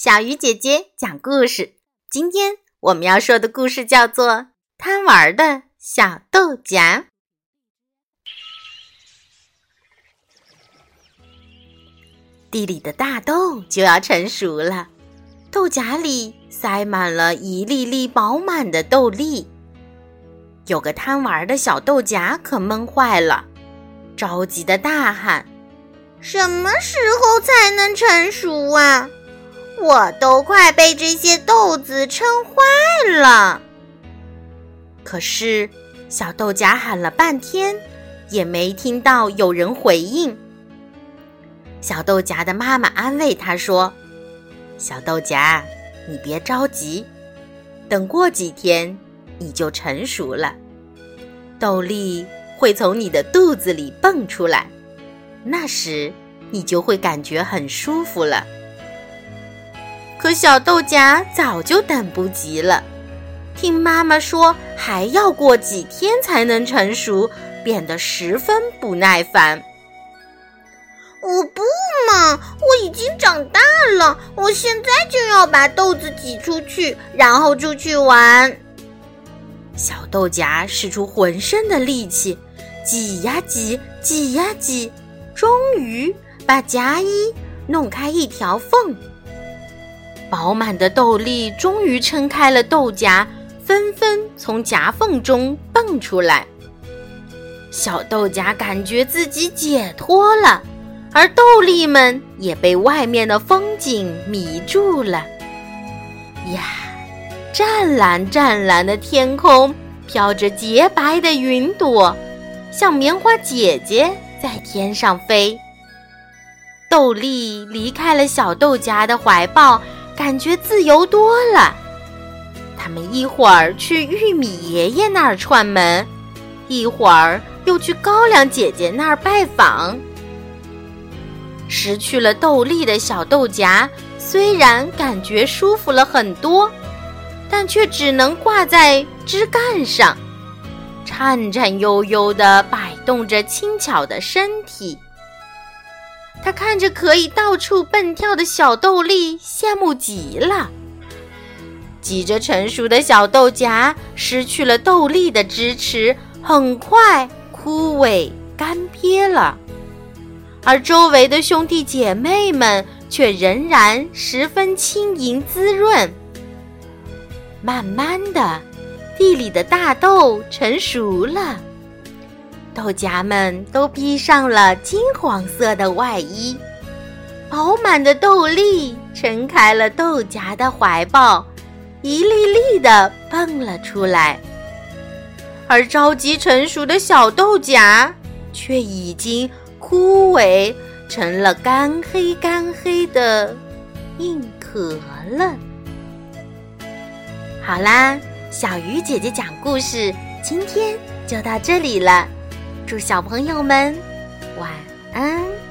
小鱼姐姐讲故事。今天我们要说的故事叫做《贪玩的小豆荚》。地里的大豆就要成熟了，豆荚里塞满了一粒粒饱满的豆粒。有个贪玩的小豆荚可闷坏了，着急的大喊：“什么时候才能成熟啊？”我都快被这些豆子撑坏了。可是，小豆荚喊了半天，也没听到有人回应。小豆荚的妈妈安慰他说：“小豆荚，你别着急，等过几天你就成熟了，豆粒会从你的肚子里蹦出来，那时你就会感觉很舒服了。”可小豆荚早就等不及了，听妈妈说还要过几天才能成熟，变得十分不耐烦。我不嘛，我已经长大了，我现在就要把豆子挤出去，然后出去玩。小豆荚使出浑身的力气，挤呀挤，挤呀挤，终于把夹衣弄开一条缝。饱满的豆粒终于撑开了豆荚，纷纷从夹缝中蹦出来。小豆荚感觉自己解脱了，而豆粒们也被外面的风景迷住了。呀，湛蓝湛蓝的天空飘着洁白的云朵，像棉花姐姐在天上飞。豆粒离开了小豆荚的怀抱。感觉自由多了。他们一会儿去玉米爷爷那儿串门，一会儿又去高粱姐姐那儿拜访。失去了豆粒的小豆荚，虽然感觉舒服了很多，但却只能挂在枝干上，颤颤悠悠地摆动着轻巧的身体。他看着可以到处蹦跳的小豆粒，羡慕极了。挤着成熟的小豆荚失去了豆粒的支持，很快枯萎干瘪了。而周围的兄弟姐妹们却仍然十分轻盈滋润。慢慢的，地里的大豆成熟了。豆荚们都披上了金黄色的外衣，饱满的豆粒撑开了豆荚的怀抱，一粒粒的蹦了出来。而着急成熟的小豆荚却已经枯萎成了干黑干黑的硬壳了。好啦，小鱼姐姐讲故事，今天就到这里了。祝小朋友们晚安。